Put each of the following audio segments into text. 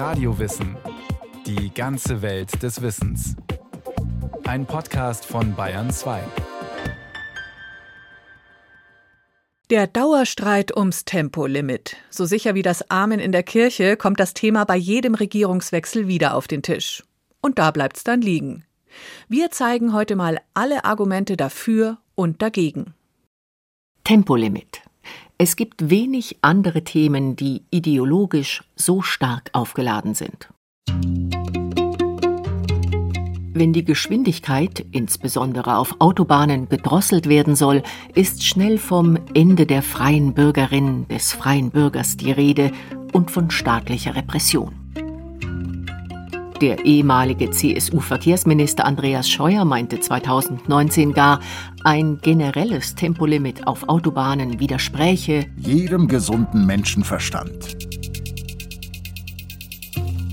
Radiowissen. Die ganze Welt des Wissens. Ein Podcast von Bayern 2. Der Dauerstreit ums Tempolimit. So sicher wie das Amen in der Kirche kommt das Thema bei jedem Regierungswechsel wieder auf den Tisch. Und da bleibt's dann liegen. Wir zeigen heute mal alle Argumente dafür und dagegen. Tempolimit. Es gibt wenig andere Themen, die ideologisch so stark aufgeladen sind. Wenn die Geschwindigkeit, insbesondere auf Autobahnen, gedrosselt werden soll, ist schnell vom Ende der freien Bürgerin, des freien Bürgers die Rede und von staatlicher Repression. Der ehemalige CSU-Verkehrsminister Andreas Scheuer meinte 2019 gar, ein generelles Tempolimit auf Autobahnen widerspräche jedem gesunden Menschenverstand.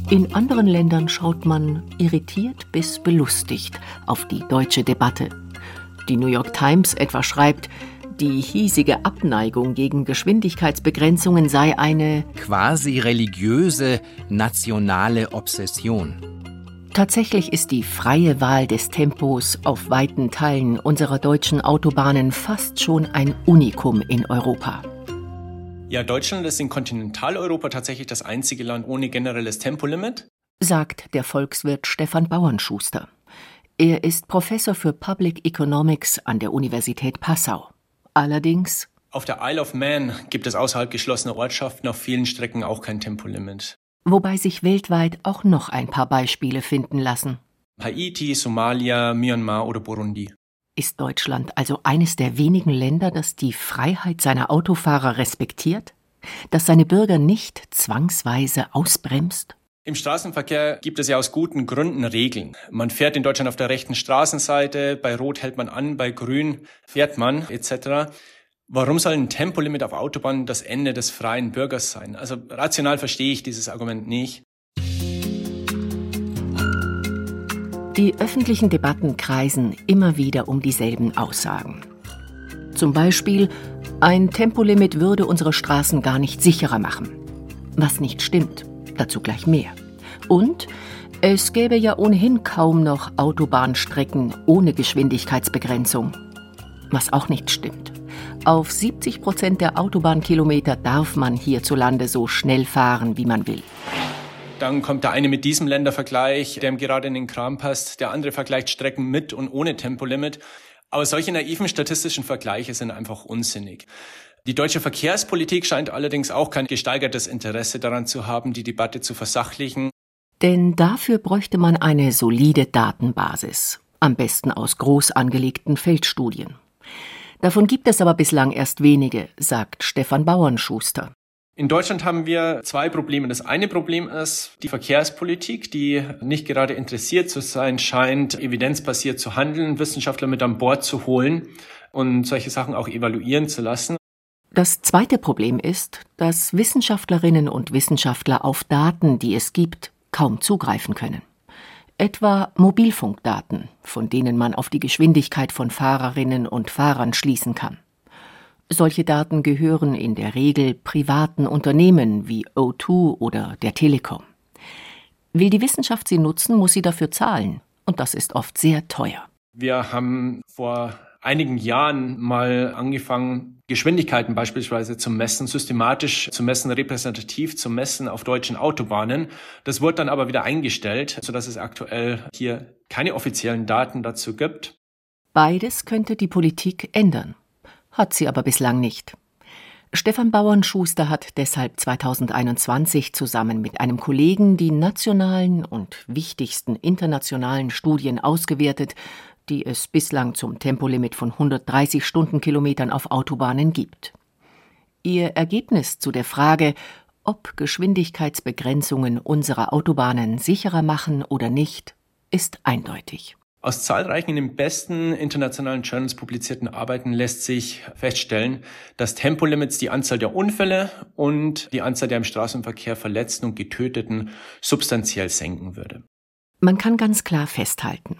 In anderen Ländern schaut man irritiert bis belustigt auf die deutsche Debatte. Die New York Times etwa schreibt, die hiesige Abneigung gegen Geschwindigkeitsbegrenzungen sei eine quasi religiöse nationale Obsession. Tatsächlich ist die freie Wahl des Tempos auf weiten Teilen unserer deutschen Autobahnen fast schon ein Unikum in Europa. Ja, Deutschland ist in Kontinentaleuropa tatsächlich das einzige Land ohne generelles Tempolimit, sagt der Volkswirt Stefan Bauernschuster. Er ist Professor für Public Economics an der Universität Passau. Allerdings auf der Isle of Man gibt es außerhalb geschlossener Ortschaften auf vielen Strecken auch kein Tempolimit. Wobei sich weltweit auch noch ein paar Beispiele finden lassen. Haiti, Somalia, Myanmar oder Burundi. Ist Deutschland also eines der wenigen Länder, das die Freiheit seiner Autofahrer respektiert? Das seine Bürger nicht zwangsweise ausbremst? Im Straßenverkehr gibt es ja aus guten Gründen Regeln. Man fährt in Deutschland auf der rechten Straßenseite, bei Rot hält man an, bei Grün fährt man etc. Warum soll ein Tempolimit auf Autobahnen das Ende des freien Bürgers sein? Also rational verstehe ich dieses Argument nicht. Die öffentlichen Debatten kreisen immer wieder um dieselben Aussagen. Zum Beispiel, ein Tempolimit würde unsere Straßen gar nicht sicherer machen. Was nicht stimmt dazu gleich mehr. Und es gäbe ja ohnehin kaum noch Autobahnstrecken ohne Geschwindigkeitsbegrenzung. Was auch nicht stimmt. Auf 70 Prozent der Autobahnkilometer darf man hierzulande so schnell fahren, wie man will. Dann kommt der eine mit diesem Ländervergleich, der ihm gerade in den Kram passt. Der andere vergleicht Strecken mit und ohne Tempolimit. Aber solche naiven statistischen Vergleiche sind einfach unsinnig. Die deutsche Verkehrspolitik scheint allerdings auch kein gesteigertes Interesse daran zu haben, die Debatte zu versachlichen. Denn dafür bräuchte man eine solide Datenbasis, am besten aus groß angelegten Feldstudien. Davon gibt es aber bislang erst wenige, sagt Stefan Bauernschuster. In Deutschland haben wir zwei Probleme. Das eine Problem ist die Verkehrspolitik, die nicht gerade interessiert zu sein scheint, evidenzbasiert zu handeln, Wissenschaftler mit an Bord zu holen und solche Sachen auch evaluieren zu lassen. Das zweite Problem ist, dass Wissenschaftlerinnen und Wissenschaftler auf Daten, die es gibt, kaum zugreifen können. Etwa Mobilfunkdaten, von denen man auf die Geschwindigkeit von Fahrerinnen und Fahrern schließen kann. Solche Daten gehören in der Regel privaten Unternehmen wie O2 oder der Telekom. Will die Wissenschaft sie nutzen, muss sie dafür zahlen, und das ist oft sehr teuer. Wir haben vor einigen Jahren mal angefangen, Geschwindigkeiten beispielsweise zu messen, systematisch zu messen, repräsentativ zu messen auf deutschen Autobahnen. Das wurde dann aber wieder eingestellt, sodass es aktuell hier keine offiziellen Daten dazu gibt. Beides könnte die Politik ändern, hat sie aber bislang nicht. Stefan Bauernschuster hat deshalb 2021 zusammen mit einem Kollegen die nationalen und wichtigsten internationalen Studien ausgewertet, die es bislang zum Tempolimit von 130 Stundenkilometern auf Autobahnen gibt. Ihr Ergebnis zu der Frage, ob Geschwindigkeitsbegrenzungen unserer Autobahnen sicherer machen oder nicht, ist eindeutig. Aus zahlreichen in den besten internationalen Journals publizierten Arbeiten lässt sich feststellen, dass Tempolimits die Anzahl der Unfälle und die Anzahl der im Straßenverkehr Verletzten und Getöteten substanziell senken würde. Man kann ganz klar festhalten,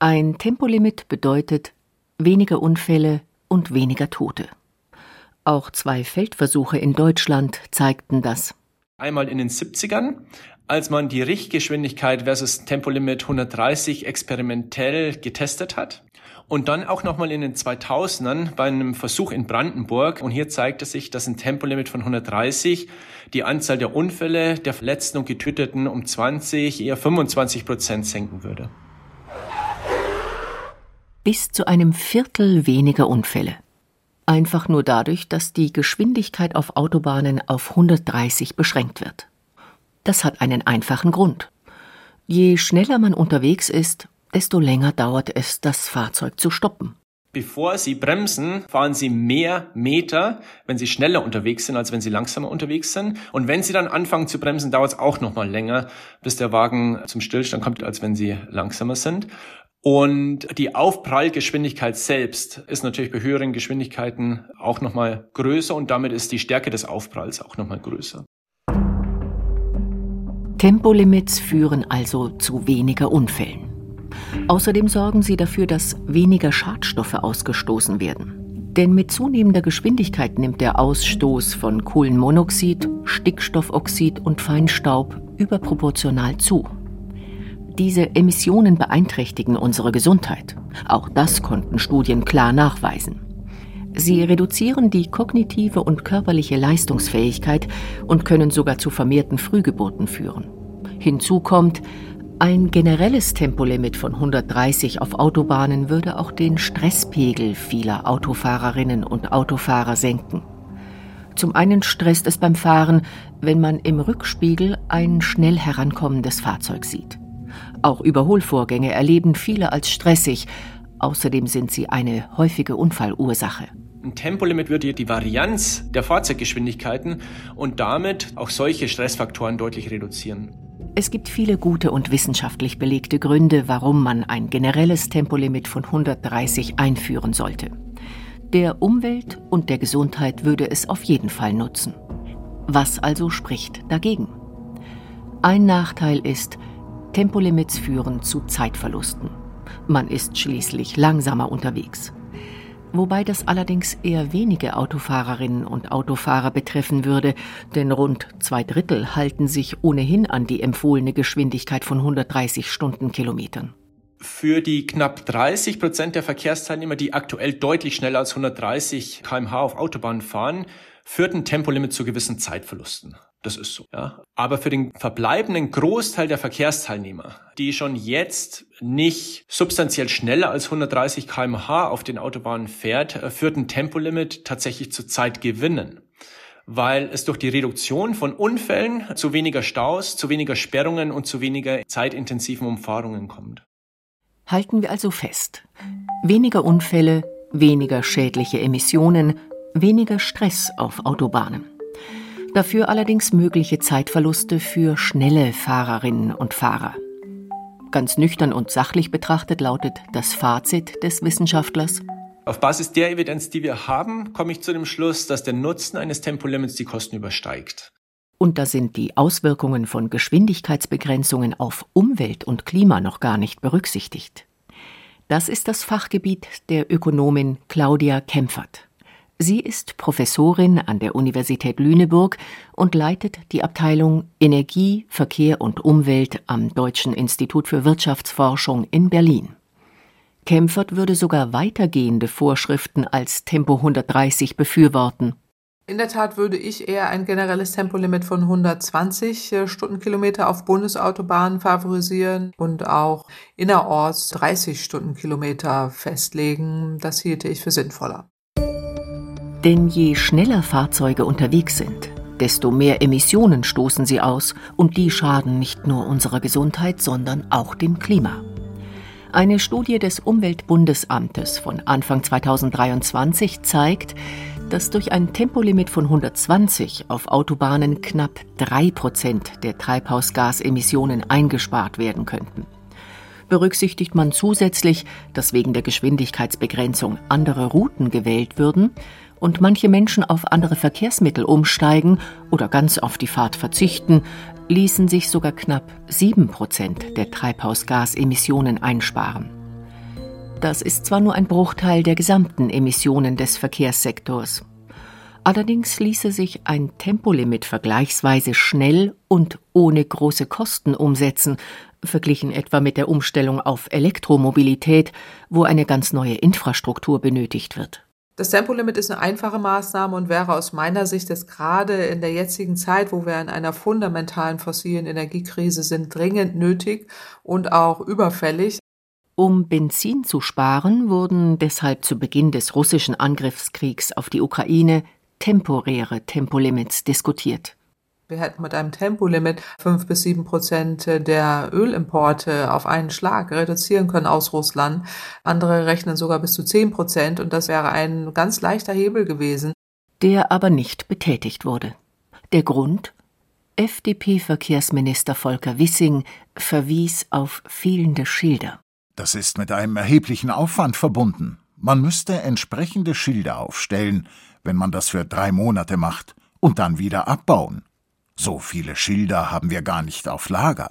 ein Tempolimit bedeutet weniger Unfälle und weniger Tote. Auch zwei Feldversuche in Deutschland zeigten das. Einmal in den 70ern, als man die Richtgeschwindigkeit versus Tempolimit 130 experimentell getestet hat. Und dann auch nochmal in den 2000ern bei einem Versuch in Brandenburg. Und hier zeigte sich, dass ein Tempolimit von 130 die Anzahl der Unfälle, der Verletzten und Getöteten um 20, eher 25 Prozent senken würde. Bis zu einem Viertel weniger Unfälle. Einfach nur dadurch, dass die Geschwindigkeit auf Autobahnen auf 130 beschränkt wird. Das hat einen einfachen Grund. Je schneller man unterwegs ist, desto länger dauert es, das Fahrzeug zu stoppen. Bevor Sie bremsen, fahren Sie mehr Meter, wenn Sie schneller unterwegs sind, als wenn Sie langsamer unterwegs sind. Und wenn Sie dann anfangen zu bremsen, dauert es auch noch mal länger, bis der Wagen zum Stillstand kommt, als wenn Sie langsamer sind. Und die Aufprallgeschwindigkeit selbst ist natürlich bei höheren Geschwindigkeiten auch noch mal größer und damit ist die Stärke des Aufpralls auch noch mal größer. Tempolimits führen also zu weniger Unfällen. Außerdem sorgen sie dafür, dass weniger Schadstoffe ausgestoßen werden. Denn mit zunehmender Geschwindigkeit nimmt der Ausstoß von Kohlenmonoxid, Stickstoffoxid und Feinstaub überproportional zu. Diese Emissionen beeinträchtigen unsere Gesundheit. Auch das konnten Studien klar nachweisen. Sie reduzieren die kognitive und körperliche Leistungsfähigkeit und können sogar zu vermehrten Frühgeburten führen. Hinzu kommt, ein generelles Tempolimit von 130 auf Autobahnen würde auch den Stresspegel vieler Autofahrerinnen und Autofahrer senken. Zum einen stresst es beim Fahren, wenn man im Rückspiegel ein schnell herankommendes Fahrzeug sieht. Auch Überholvorgänge erleben viele als stressig, außerdem sind sie eine häufige Unfallursache. Ein Tempolimit würde die Varianz der Fahrzeuggeschwindigkeiten und damit auch solche Stressfaktoren deutlich reduzieren. Es gibt viele gute und wissenschaftlich belegte Gründe, warum man ein generelles Tempolimit von 130 einführen sollte. Der Umwelt und der Gesundheit würde es auf jeden Fall nutzen. Was also spricht dagegen? Ein Nachteil ist, Tempolimits führen zu Zeitverlusten. Man ist schließlich langsamer unterwegs wobei das allerdings eher wenige Autofahrerinnen und Autofahrer betreffen würde, denn rund zwei Drittel halten sich ohnehin an die empfohlene Geschwindigkeit von 130 Stundenkilometern. Für die knapp 30 Prozent der Verkehrsteilnehmer, die aktuell deutlich schneller als 130 kmh auf Autobahnen fahren, führt ein Tempolimit zu gewissen Zeitverlusten. Das ist so, ja. Aber für den verbleibenden Großteil der Verkehrsteilnehmer, die schon jetzt nicht substanziell schneller als 130 kmh auf den Autobahnen fährt, äh, führt ein Tempolimit tatsächlich zu Zeitgewinnen weil es durch die Reduktion von Unfällen zu weniger Staus, zu weniger Sperrungen und zu weniger zeitintensiven Umfahrungen kommt. Halten wir also fest. Weniger Unfälle, weniger schädliche Emissionen, weniger Stress auf Autobahnen. Dafür allerdings mögliche Zeitverluste für schnelle Fahrerinnen und Fahrer. Ganz nüchtern und sachlich betrachtet lautet das Fazit des Wissenschaftlers. Auf Basis der Evidenz, die wir haben, komme ich zu dem Schluss, dass der Nutzen eines Tempolimits die Kosten übersteigt. Und da sind die Auswirkungen von Geschwindigkeitsbegrenzungen auf Umwelt und Klima noch gar nicht berücksichtigt. Das ist das Fachgebiet der Ökonomin Claudia Kempfert. Sie ist Professorin an der Universität Lüneburg und leitet die Abteilung Energie, Verkehr und Umwelt am Deutschen Institut für Wirtschaftsforschung in Berlin. Kempfert würde sogar weitergehende Vorschriften als Tempo 130 befürworten. In der Tat würde ich eher ein generelles Tempolimit von 120 äh, Stundenkilometer auf Bundesautobahnen favorisieren und auch innerorts 30 Stundenkilometer festlegen. Das hielte ich für sinnvoller. Denn je schneller Fahrzeuge unterwegs sind, desto mehr Emissionen stoßen sie aus und die schaden nicht nur unserer Gesundheit, sondern auch dem Klima. Eine Studie des Umweltbundesamtes von Anfang 2023 zeigt, dass durch ein Tempolimit von 120 auf Autobahnen knapp drei Prozent der Treibhausgasemissionen eingespart werden könnten. Berücksichtigt man zusätzlich, dass wegen der Geschwindigkeitsbegrenzung andere Routen gewählt würden, und manche Menschen auf andere Verkehrsmittel umsteigen oder ganz auf die Fahrt verzichten, ließen sich sogar knapp sieben Prozent der Treibhausgasemissionen einsparen. Das ist zwar nur ein Bruchteil der gesamten Emissionen des Verkehrssektors, Allerdings ließe sich ein Tempolimit vergleichsweise schnell und ohne große Kosten umsetzen, verglichen etwa mit der Umstellung auf Elektromobilität, wo eine ganz neue Infrastruktur benötigt wird. Das Tempolimit ist eine einfache Maßnahme und wäre aus meiner Sicht jetzt gerade in der jetzigen Zeit, wo wir in einer fundamentalen fossilen Energiekrise sind, dringend nötig und auch überfällig. Um Benzin zu sparen, wurden deshalb zu Beginn des russischen Angriffskriegs auf die Ukraine temporäre Tempolimits diskutiert. Wir hätten mit einem Tempolimit fünf bis sieben Prozent der Ölimporte auf einen Schlag reduzieren können aus Russland. Andere rechnen sogar bis zu zehn Prozent und das wäre ein ganz leichter Hebel gewesen. Der aber nicht betätigt wurde. Der Grund? FDP-Verkehrsminister Volker Wissing verwies auf fehlende Schilder. Das ist mit einem erheblichen Aufwand verbunden. Man müsste entsprechende Schilder aufstellen, wenn man das für drei Monate macht, und dann wieder abbauen. So viele Schilder haben wir gar nicht auf Lager.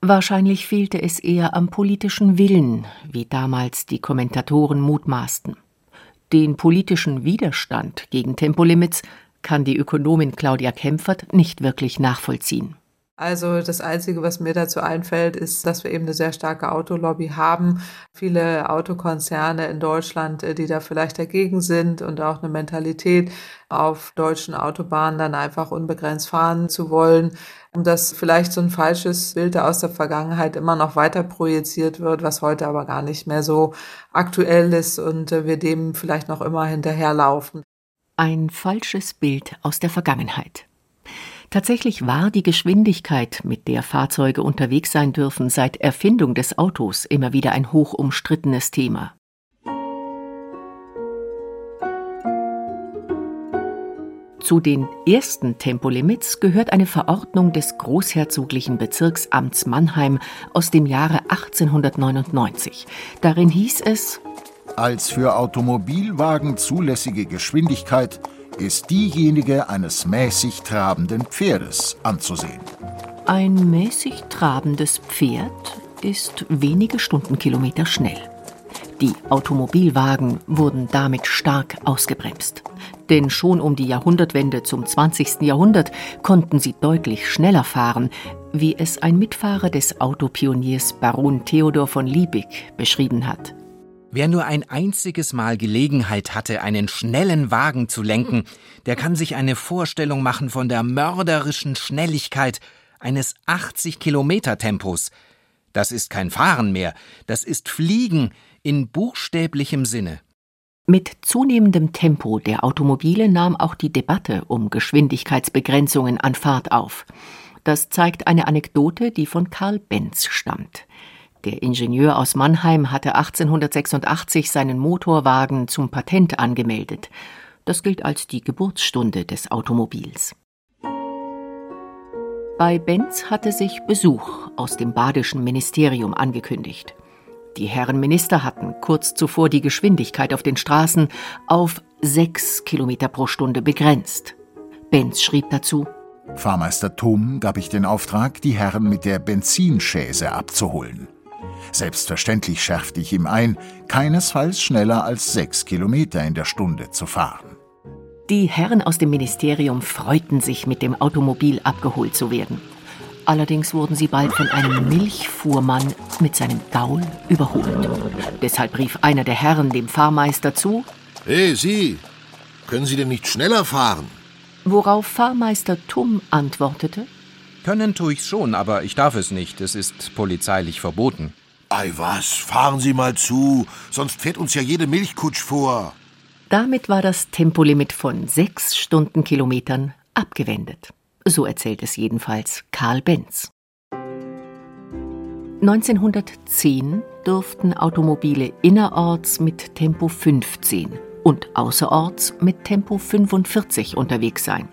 Wahrscheinlich fehlte es eher am politischen Willen, wie damals die Kommentatoren mutmaßten. Den politischen Widerstand gegen Tempolimits kann die Ökonomin Claudia Kempfert nicht wirklich nachvollziehen. Also das Einzige, was mir dazu einfällt, ist, dass wir eben eine sehr starke Autolobby haben. Viele Autokonzerne in Deutschland, äh, die da vielleicht dagegen sind und auch eine Mentalität, auf deutschen Autobahnen dann einfach unbegrenzt fahren zu wollen. Dass vielleicht so ein falsches Bild aus der Vergangenheit immer noch weiter projiziert wird, was heute aber gar nicht mehr so aktuell ist und äh, wir dem vielleicht noch immer hinterherlaufen. Ein falsches Bild aus der Vergangenheit. Tatsächlich war die Geschwindigkeit, mit der Fahrzeuge unterwegs sein dürfen, seit Erfindung des Autos immer wieder ein hoch umstrittenes Thema. Zu den ersten Tempolimits gehört eine Verordnung des Großherzoglichen Bezirksamts Mannheim aus dem Jahre 1899. Darin hieß es Als für Automobilwagen zulässige Geschwindigkeit ist diejenige eines mäßig trabenden Pferdes anzusehen. Ein mäßig trabendes Pferd ist wenige Stundenkilometer schnell. Die Automobilwagen wurden damit stark ausgebremst. Denn schon um die Jahrhundertwende zum 20. Jahrhundert konnten sie deutlich schneller fahren, wie es ein Mitfahrer des Autopioniers Baron Theodor von Liebig beschrieben hat. Wer nur ein einziges Mal Gelegenheit hatte, einen schnellen Wagen zu lenken, der kann sich eine Vorstellung machen von der mörderischen Schnelligkeit eines 80 Kilometer Tempos. Das ist kein Fahren mehr, das ist Fliegen in buchstäblichem Sinne. Mit zunehmendem Tempo der Automobile nahm auch die Debatte um Geschwindigkeitsbegrenzungen an Fahrt auf. Das zeigt eine Anekdote, die von Karl Benz stammt. Der Ingenieur aus Mannheim hatte 1886 seinen Motorwagen zum Patent angemeldet. Das gilt als die Geburtsstunde des Automobils. Bei Benz hatte sich Besuch aus dem badischen Ministerium angekündigt. Die Herren Minister hatten kurz zuvor die Geschwindigkeit auf den Straßen auf sechs Kilometer pro Stunde begrenzt. Benz schrieb dazu: Fahrmeister Thum gab ich den Auftrag, die Herren mit der Benzinschäse abzuholen. Selbstverständlich schärfte ich ihm ein, keinesfalls schneller als sechs Kilometer in der Stunde zu fahren. Die Herren aus dem Ministerium freuten sich, mit dem Automobil abgeholt zu werden. Allerdings wurden sie bald von einem Milchfuhrmann mit seinem Gaul überholt. Deshalb rief einer der Herren dem Fahrmeister zu: Hey, Sie! Können Sie denn nicht schneller fahren? Worauf Fahrmeister Tum antwortete: Können tue ich's schon, aber ich darf es nicht. Es ist polizeilich verboten. Ei was, fahren Sie mal zu, sonst fährt uns ja jede Milchkutsch vor. Damit war das Tempolimit von sechs Stundenkilometern abgewendet. So erzählt es jedenfalls Karl Benz. 1910 durften Automobile innerorts mit Tempo 15 und außerorts mit Tempo 45 unterwegs sein.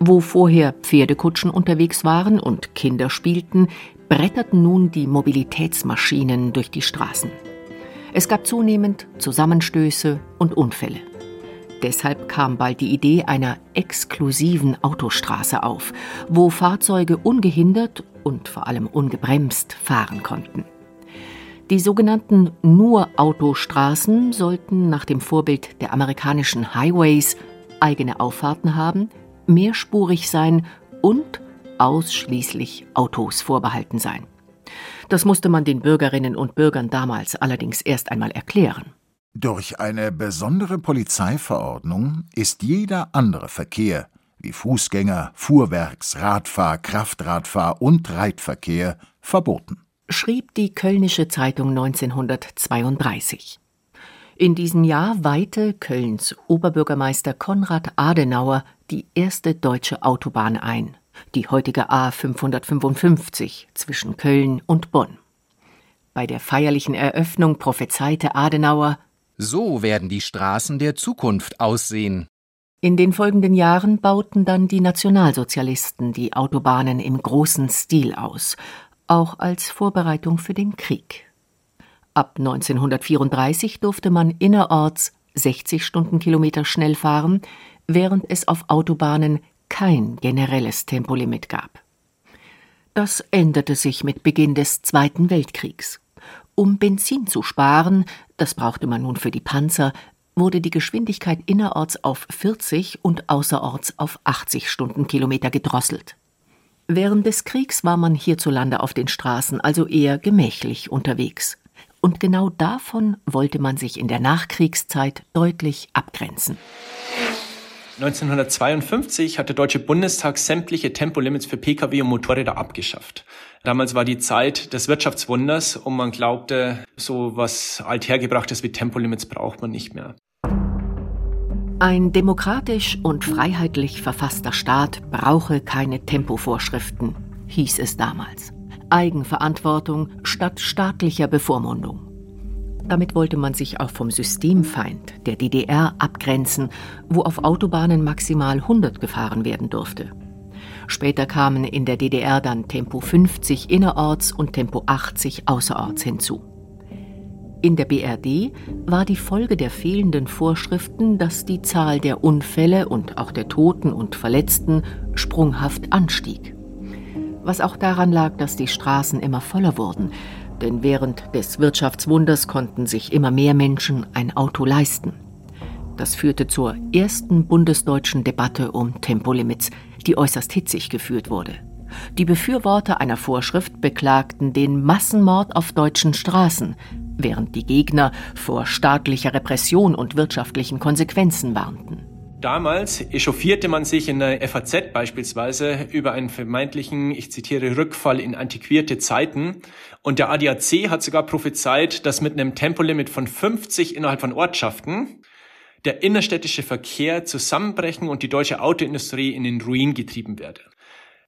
Wo vorher Pferdekutschen unterwegs waren und Kinder spielten, bretterten nun die Mobilitätsmaschinen durch die Straßen. Es gab zunehmend Zusammenstöße und Unfälle. Deshalb kam bald die Idee einer exklusiven Autostraße auf, wo Fahrzeuge ungehindert und vor allem ungebremst fahren konnten. Die sogenannten Nur-Autostraßen sollten nach dem Vorbild der amerikanischen Highways eigene Auffahrten haben, mehrspurig sein und ausschließlich Autos vorbehalten sein. Das musste man den Bürgerinnen und Bürgern damals allerdings erst einmal erklären. Durch eine besondere Polizeiverordnung ist jeder andere Verkehr wie Fußgänger, Fuhrwerks, Radfahr, Kraftradfahr und Reitverkehr verboten, schrieb die Kölnische Zeitung 1932. In diesem Jahr weihte Kölns Oberbürgermeister Konrad Adenauer die erste deutsche Autobahn ein, die heutige A 555 zwischen Köln und Bonn. Bei der feierlichen Eröffnung prophezeite Adenauer So werden die Straßen der Zukunft aussehen. In den folgenden Jahren bauten dann die Nationalsozialisten die Autobahnen im großen Stil aus, auch als Vorbereitung für den Krieg. Ab 1934 durfte man innerorts 60 Stundenkilometer schnell fahren, während es auf Autobahnen kein generelles Tempolimit gab. Das änderte sich mit Beginn des Zweiten Weltkriegs. Um Benzin zu sparen, das brauchte man nun für die Panzer, wurde die Geschwindigkeit innerorts auf 40 und außerorts auf 80 Stundenkilometer gedrosselt. Während des Kriegs war man hierzulande auf den Straßen also eher gemächlich unterwegs. Und genau davon wollte man sich in der Nachkriegszeit deutlich abgrenzen. 1952 hat der Deutsche Bundestag sämtliche Tempolimits für Pkw und Motorräder abgeschafft. Damals war die Zeit des Wirtschaftswunders und man glaubte, so was althergebrachtes wie Tempolimits braucht man nicht mehr. Ein demokratisch und freiheitlich verfasster Staat brauche keine Tempovorschriften, hieß es damals. Eigenverantwortung statt staatlicher Bevormundung. Damit wollte man sich auch vom Systemfeind der DDR abgrenzen, wo auf Autobahnen maximal 100 gefahren werden durfte. Später kamen in der DDR dann Tempo 50 innerorts und Tempo 80 außerorts hinzu. In der BRD war die Folge der fehlenden Vorschriften, dass die Zahl der Unfälle und auch der Toten und Verletzten sprunghaft anstieg was auch daran lag, dass die Straßen immer voller wurden, denn während des Wirtschaftswunders konnten sich immer mehr Menschen ein Auto leisten. Das führte zur ersten bundesdeutschen Debatte um Tempolimits, die äußerst hitzig geführt wurde. Die Befürworter einer Vorschrift beklagten den Massenmord auf deutschen Straßen, während die Gegner vor staatlicher Repression und wirtschaftlichen Konsequenzen warnten. Damals echauffierte man sich in der FAZ beispielsweise über einen vermeintlichen, ich zitiere, Rückfall in antiquierte Zeiten. Und der ADAC hat sogar prophezeit, dass mit einem Tempolimit von 50 innerhalb von Ortschaften der innerstädtische Verkehr zusammenbrechen und die deutsche Autoindustrie in den Ruin getrieben werde.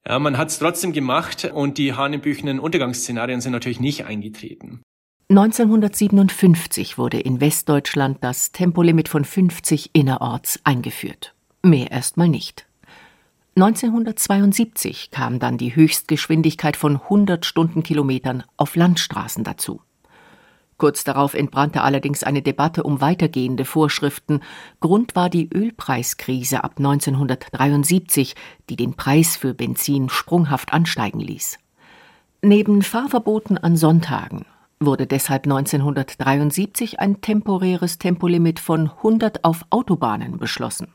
Ja, man hat es trotzdem gemacht und die hanebüchenen Untergangsszenarien sind natürlich nicht eingetreten. 1957 wurde in Westdeutschland das Tempolimit von 50 innerorts eingeführt. Mehr erstmal nicht. 1972 kam dann die Höchstgeschwindigkeit von 100 Stundenkilometern auf Landstraßen dazu. Kurz darauf entbrannte allerdings eine Debatte um weitergehende Vorschriften. Grund war die Ölpreiskrise ab 1973, die den Preis für Benzin sprunghaft ansteigen ließ. Neben Fahrverboten an Sonntagen wurde deshalb 1973 ein temporäres Tempolimit von 100 auf Autobahnen beschlossen.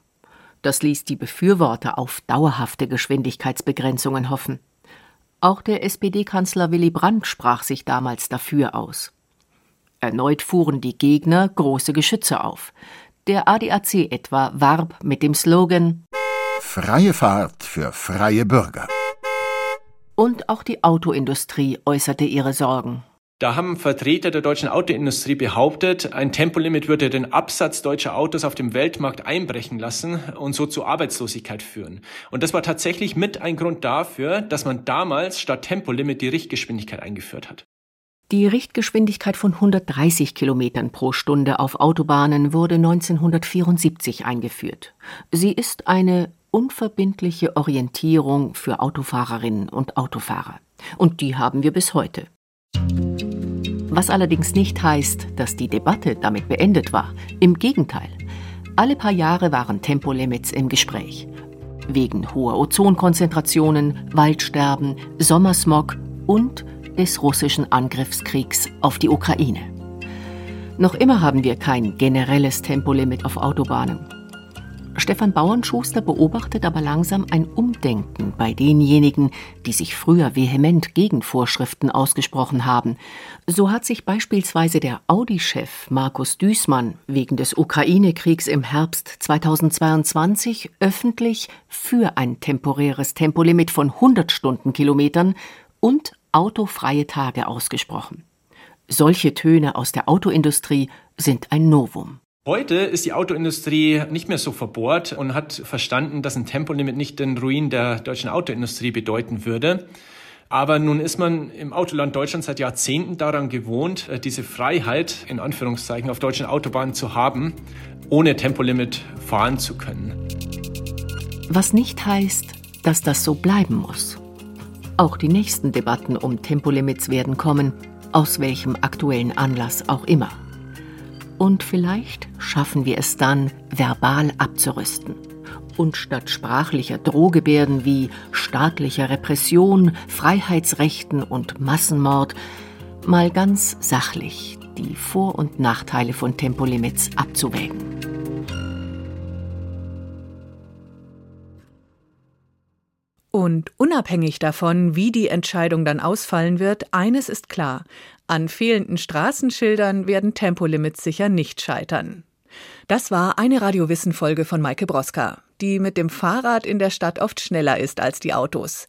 Das ließ die Befürworter auf dauerhafte Geschwindigkeitsbegrenzungen hoffen. Auch der SPD-Kanzler Willy Brandt sprach sich damals dafür aus. Erneut fuhren die Gegner große Geschütze auf. Der ADAC etwa warb mit dem Slogan Freie Fahrt für freie Bürger. Und auch die Autoindustrie äußerte ihre Sorgen. Da haben Vertreter der deutschen Autoindustrie behauptet, ein Tempolimit würde den Absatz deutscher Autos auf dem Weltmarkt einbrechen lassen und so zu Arbeitslosigkeit führen. Und das war tatsächlich mit ein Grund dafür, dass man damals statt Tempolimit die Richtgeschwindigkeit eingeführt hat. Die Richtgeschwindigkeit von 130 Kilometern pro Stunde auf Autobahnen wurde 1974 eingeführt. Sie ist eine unverbindliche Orientierung für Autofahrerinnen und Autofahrer. Und die haben wir bis heute. Was allerdings nicht heißt, dass die Debatte damit beendet war. Im Gegenteil. Alle paar Jahre waren Tempolimits im Gespräch. Wegen hoher Ozonkonzentrationen, Waldsterben, Sommersmog und des russischen Angriffskriegs auf die Ukraine. Noch immer haben wir kein generelles Tempolimit auf Autobahnen. Stefan Bauernschuster beobachtet aber langsam ein Umdenken bei denjenigen, die sich früher vehement gegen Vorschriften ausgesprochen haben. So hat sich beispielsweise der Audi-Chef Markus Düßmann wegen des Ukraine-Kriegs im Herbst 2022 öffentlich für ein temporäres Tempolimit von 100 Stundenkilometern und autofreie Tage ausgesprochen. Solche Töne aus der Autoindustrie sind ein Novum. Heute ist die Autoindustrie nicht mehr so verbohrt und hat verstanden, dass ein Tempolimit nicht den Ruin der deutschen Autoindustrie bedeuten würde. Aber nun ist man im Autoland Deutschland seit Jahrzehnten daran gewohnt, äh, diese Freiheit in Anführungszeichen auf deutschen Autobahnen zu haben, ohne Tempolimit fahren zu können. Was nicht heißt, dass das so bleiben muss. Auch die nächsten Debatten um Tempolimits werden kommen, aus welchem aktuellen Anlass auch immer. Und vielleicht schaffen wir es dann, verbal abzurüsten. Und statt sprachlicher Drohgebärden wie staatlicher Repression, Freiheitsrechten und Massenmord mal ganz sachlich die Vor- und Nachteile von Tempolimits abzuwägen. Und unabhängig davon, wie die Entscheidung dann ausfallen wird, eines ist klar, an fehlenden Straßenschildern werden Tempolimits sicher nicht scheitern. Das war eine Radiowissen-Folge von Maike Broska, die mit dem Fahrrad in der Stadt oft schneller ist als die Autos.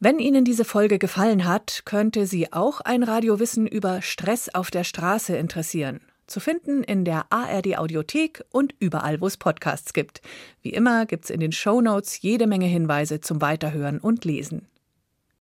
Wenn Ihnen diese Folge gefallen hat, könnte Sie auch ein Radiowissen über Stress auf der Straße interessieren. Zu finden in der ARD Audiothek und überall, wo es Podcasts gibt. Wie immer gibt's in den Show Notes jede Menge Hinweise zum Weiterhören und Lesen.